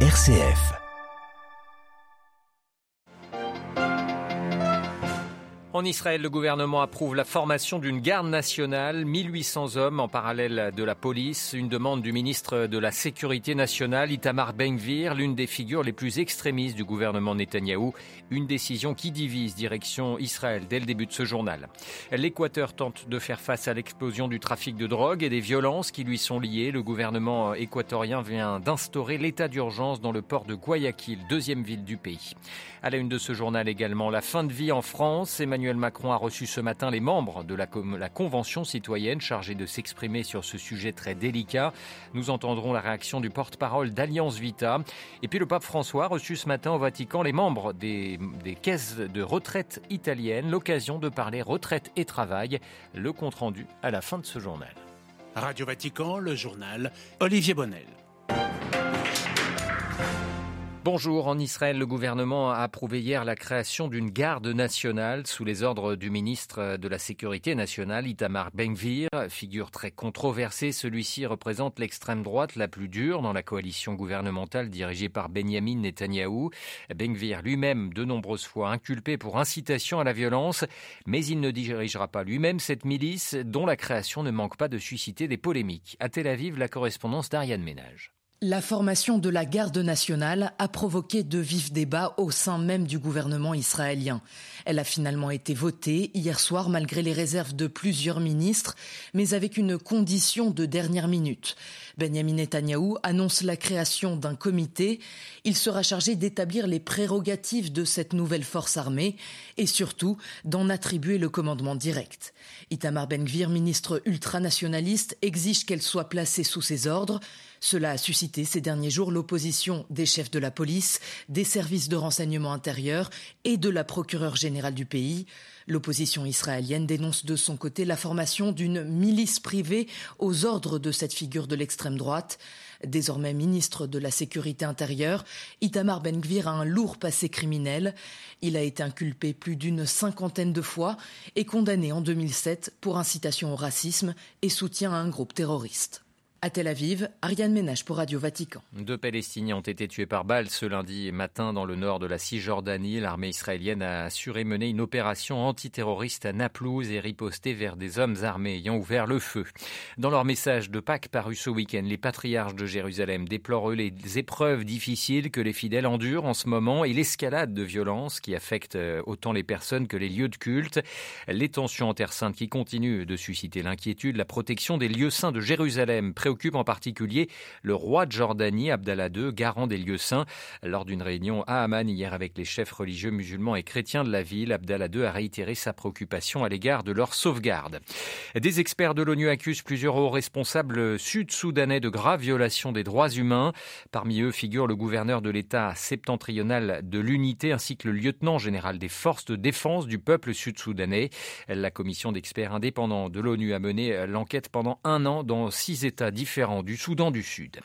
RCF. En Israël, le gouvernement approuve la formation d'une garde nationale, 1800 hommes en parallèle de la police, une demande du ministre de la Sécurité nationale, Itamar Ben-Gvir, l'une des figures les plus extrémistes du gouvernement Netanyahou, une décision qui divise direction Israël dès le début de ce journal. L'Équateur tente de faire face à l'explosion du trafic de drogue et des violences qui lui sont liées. Le gouvernement équatorien vient d'instaurer l'état d'urgence dans le port de Guayaquil, deuxième ville du pays. À la une de ce journal également, la fin de vie en France. Macron a reçu ce matin les membres de la, Convention citoyenne chargée de s'exprimer sur ce sujet très délicat. Nous entendrons la réaction du porte-parole d'Alliance Vita. Et puis le pape François a reçu ce matin au Vatican les membres des, des caisses de retraite italiennes. L'occasion de parler retraite et travail. Le compte-rendu à la fin de ce journal. Radio Vatican, le journal Olivier Bonnel. Bonjour. En Israël, le gouvernement a approuvé hier la création d'une garde nationale sous les ordres du ministre de la Sécurité nationale, Itamar Ben-Gvir. Figure très controversée, celui-ci représente l'extrême droite la plus dure dans la coalition gouvernementale dirigée par Benjamin Netanyahou. Ben-Gvir lui-même, de nombreuses fois inculpé pour incitation à la violence, mais il ne dirigera pas lui-même cette milice dont la création ne manque pas de susciter des polémiques. À Tel Aviv, la correspondance d'Ariane Ménage. La formation de la garde nationale a provoqué de vifs débats au sein même du gouvernement israélien. Elle a finalement été votée hier soir malgré les réserves de plusieurs ministres, mais avec une condition de dernière minute. Benjamin Netanyahou annonce la création d'un comité. Il sera chargé d'établir les prérogatives de cette nouvelle force armée et surtout d'en attribuer le commandement direct. Itamar Ben-Gvir, ministre ultranationaliste, exige qu'elle soit placée sous ses ordres. Cela a suscité ces derniers jours l'opposition des chefs de la police, des services de renseignement intérieur et de la procureure générale du pays. L'opposition israélienne dénonce de son côté la formation d'une milice privée aux ordres de cette figure de l'extrême droite. Désormais ministre de la Sécurité intérieure, Itamar Ben-Gvir a un lourd passé criminel. Il a été inculpé plus d'une cinquantaine de fois et condamné en 2007 pour incitation au racisme et soutien à un groupe terroriste. À Tel Aviv, Ariane Ménage pour Radio Vatican. Deux Palestiniens ont été tués par balle ce lundi matin dans le nord de la Cisjordanie. L'armée israélienne a assuré mener une opération antiterroriste à Naplouse et riposté vers des hommes armés ayant ouvert le feu. Dans leur message de Pâques paru ce week-end, les patriarches de Jérusalem déplorent les épreuves difficiles que les fidèles endurent en ce moment et l'escalade de violence qui affecte autant les personnes que les lieux de culte. Les tensions en Terre Sainte qui continuent de susciter l'inquiétude, la protection des lieux saints de Jérusalem préoccupe en particulier le roi de Jordanie, Abdallah II, garant des lieux saints. Lors d'une réunion à Amman hier avec les chefs religieux musulmans et chrétiens de la ville, Abdallah II a réitéré sa préoccupation à l'égard de leur sauvegarde. Des experts de l'ONU accusent plusieurs hauts responsables sud-soudanais de graves violations des droits humains. Parmi eux figure le gouverneur de l'État septentrional de l'unité ainsi que le lieutenant général des forces de défense du peuple sud-soudanais. La commission d'experts indépendants de l'ONU a mené l'enquête pendant un an dans six États différents du Soudan du Sud.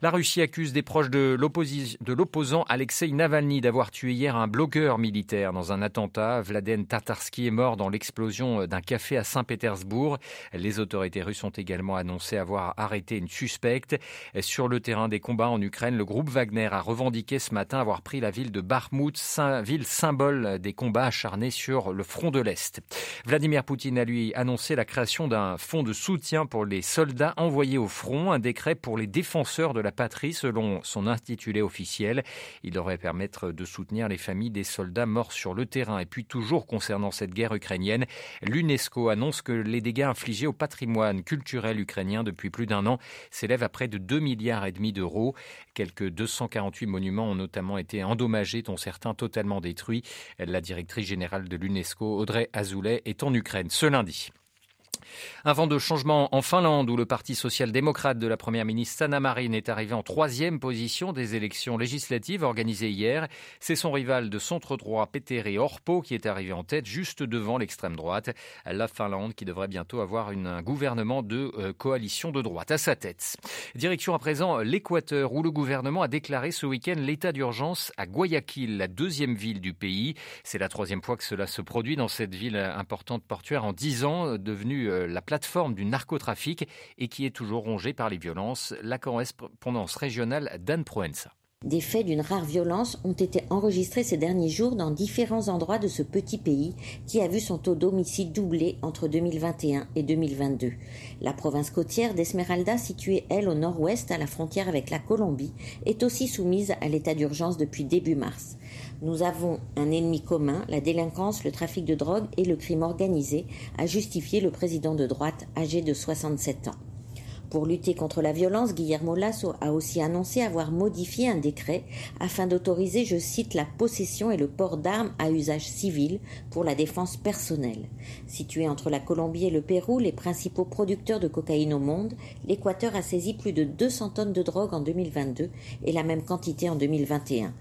La Russie accuse des proches de l'opposant Alexei Navalny d'avoir tué hier un blogueur militaire dans un attentat. Vladen Tatarsky est mort dans l'explosion d'un café à Saint-Pétersbourg. Les autorités russes ont également annoncé avoir arrêté une suspecte. Sur le terrain des combats en Ukraine, le groupe Wagner a revendiqué ce matin avoir pris la ville de Bakhmut, ville symbole des combats acharnés sur le front de l'Est. Vladimir Poutine a lui annoncé la création d'un fonds de soutien pour les soldats envoyés au front, un décret pour les défenseurs de la patrie selon son intitulé officiel. Il devrait permettre de soutenir les familles des soldats morts sur le terrain. Et puis toujours concernant cette guerre ukrainienne, l'UNESCO annonce que les dégâts infligés au patrimoine culturel ukrainien depuis plus d'un an s'élèvent à près de 2 milliards et demi d'euros. Quelques 248 monuments ont notamment été endommagés, dont certains totalement détruits. La directrice générale de l'UNESCO, Audrey Azoulay, est en Ukraine ce lundi. Un vent de changement en Finlande où le Parti social-démocrate de la première ministre Sanna Marin est arrivé en troisième position des élections législatives organisées hier. C'est son rival de centre-droit Petteri Orpo qui est arrivé en tête juste devant l'extrême droite. La Finlande qui devrait bientôt avoir une, un gouvernement de euh, coalition de droite à sa tête. Direction à présent l'Équateur où le gouvernement a déclaré ce week-end l'état d'urgence à Guayaquil, la deuxième ville du pays. C'est la troisième fois que cela se produit dans cette ville importante portuaire en dix ans, devenue la plateforme du narcotrafic et qui est toujours rongée par les violences. La correspondance régionale d'Anne Proenza. Des faits d'une rare violence ont été enregistrés ces derniers jours dans différents endroits de ce petit pays qui a vu son taux d'homicide doubler entre 2021 et 2022. La province côtière d'Esmeralda, située elle au nord-ouest à la frontière avec la Colombie, est aussi soumise à l'état d'urgence depuis début mars. Nous avons un ennemi commun, la délinquance, le trafic de drogue et le crime organisé, a justifié le président de droite âgé de 67 ans. Pour lutter contre la violence, Guillermo Lasso a aussi annoncé avoir modifié un décret afin d'autoriser, je cite, la possession et le port d'armes à usage civil pour la défense personnelle. Situé entre la Colombie et le Pérou, les principaux producteurs de cocaïne au monde, l'Équateur a saisi plus de 200 tonnes de drogue en 2022 et la même quantité en 2021.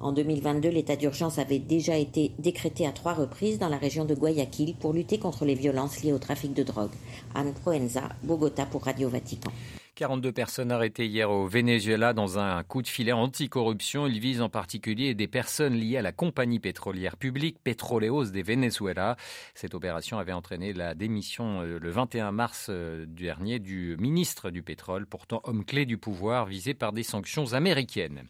En 2022, l'état d'urgence avait déjà été décrété à trois reprises dans la région de Guayaquil pour lutter contre les violences liées au trafic de drogue. Anne Proenza, Bogota pour Radio Vatican. 42 personnes arrêtées hier au Venezuela dans un coup de filet anticorruption. Il vise en particulier des personnes liées à la compagnie pétrolière publique Petroleos de Venezuela. Cette opération avait entraîné la démission euh, le 21 mars euh, dernier du ministre du pétrole, pourtant homme clé du pouvoir, visé par des sanctions américaines.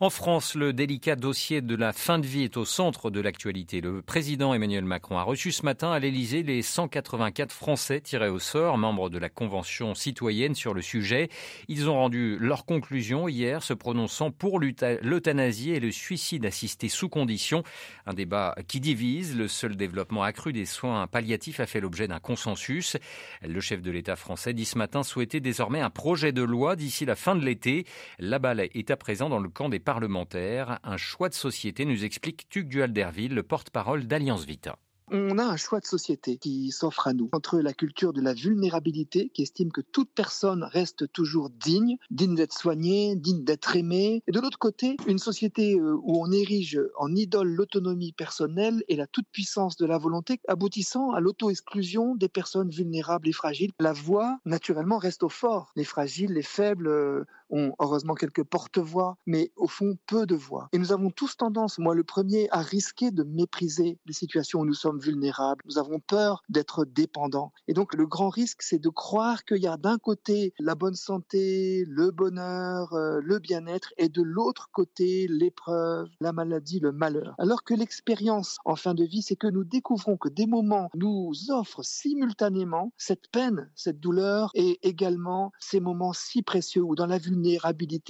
En France, le délicat dossier de la fin de vie est au centre de l'actualité. Le président Emmanuel Macron a reçu ce matin à l'Elysée les 184 Français tirés au sort, membres de la Convention citoyenne sur le sujet ils ont rendu leurs conclusions hier, se prononçant pour l'euthanasie et le suicide assisté sous condition. Un débat qui divise. Le seul développement accru des soins palliatifs a fait l'objet d'un consensus. Le chef de l'État français dit ce matin souhaiter désormais un projet de loi d'ici la fin de l'été. La balle est à présent dans le camp des parlementaires. Un choix de société, nous explique Tuc Dualderville, le porte-parole d'Alliance Vita on a un choix de société qui s'offre à nous entre la culture de la vulnérabilité qui estime que toute personne reste toujours digne, digne d'être soignée, digne d'être aimée, et de l'autre côté, une société euh, où on érige en idole l'autonomie personnelle et la toute-puissance de la volonté, aboutissant à l'auto-exclusion des personnes vulnérables et fragiles. La voix, naturellement, reste au fort. Les fragiles, les faibles euh, ont heureusement quelques porte-voix, mais au fond, peu de voix. Et nous avons tous tendance, moi le premier, à risquer de mépriser les situations où nous sommes vulnérables. Nous avons peur d'être dépendants. Et donc, le grand risque, c'est de croire qu'il y a d'un côté la bonne santé, le bonheur, euh, le bien-être, et de l'autre côté l'épreuve, la maladie, le malheur. Alors que l'expérience en fin de vie, c'est que nous découvrons que des moments nous offrent simultanément cette peine, cette douleur, et également ces moments si précieux où dans la vulnérabilité,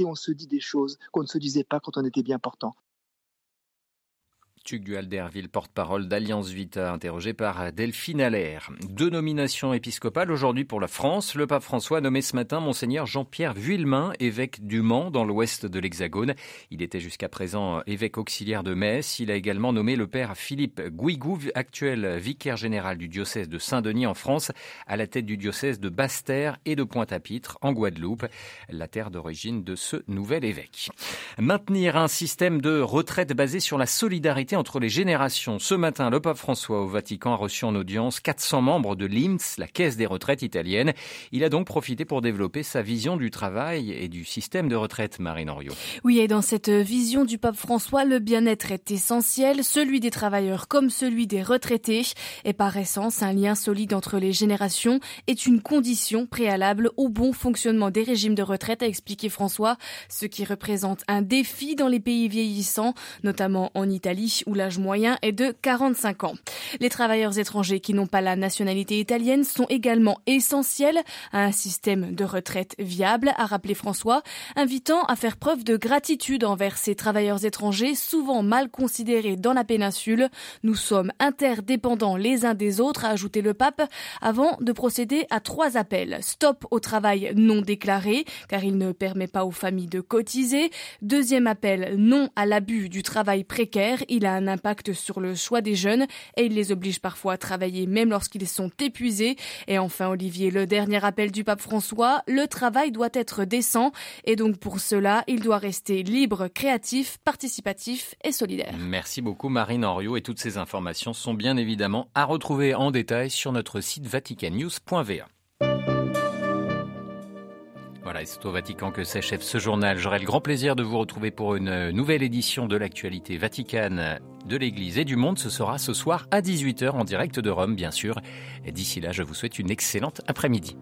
on se dit des choses qu'on ne se disait pas quand on était bien portant. Tuc Dualderville, porte-parole d'Alliance Vita, interrogé par Delphine Allaire. Deux nominations épiscopales aujourd'hui pour la France. Le pape François a nommé ce matin Monseigneur Jean-Pierre Vuillemin, évêque du Mans, dans l'ouest de l'Hexagone. Il était jusqu'à présent évêque auxiliaire de Metz. Il a également nommé le père Philippe Guigou, actuel vicaire général du diocèse de Saint-Denis en France, à la tête du diocèse de Basse-Terre et de Pointe-à-Pitre en Guadeloupe, la terre d'origine de ce nouvel évêque. Maintenir un système de retraite basé sur la solidarité entre les générations. Ce matin, le pape François au Vatican a reçu en audience 400 membres de l'INS, la caisse des retraites italienne. Il a donc profité pour développer sa vision du travail et du système de retraite, Marine Henriot. Oui, et dans cette vision du pape François, le bien-être est essentiel, celui des travailleurs comme celui des retraités. Et par essence, un lien solide entre les générations est une condition préalable au bon fonctionnement des régimes de retraite, a expliqué François, ce qui représente un défi dans les pays vieillissants, notamment en Italie où l'âge moyen est de 45 ans. Les travailleurs étrangers qui n'ont pas la nationalité italienne sont également essentiels à un système de retraite viable, a rappelé François, invitant à faire preuve de gratitude envers ces travailleurs étrangers souvent mal considérés dans la péninsule. Nous sommes interdépendants les uns des autres, a ajouté le pape, avant de procéder à trois appels. Stop au travail non déclaré, car il ne permet pas aux familles de cotiser. Deuxième appel, non à l'abus du travail précaire. Il a un impact sur le choix des jeunes et il les oblige parfois à travailler même lorsqu'ils sont épuisés. Et enfin, Olivier, le dernier appel du pape François, le travail doit être décent et donc pour cela, il doit rester libre, créatif, participatif et solidaire. Merci beaucoup Marine Henriot et toutes ces informations sont bien évidemment à retrouver en détail sur notre site vaticannews.va. Voilà, c'est au Vatican que s'achève ce journal. J'aurai le grand plaisir de vous retrouver pour une nouvelle édition de l'actualité vaticane de l'Église et du monde. Ce sera ce soir à 18h en direct de Rome, bien sûr. Et d'ici là, je vous souhaite une excellente après-midi.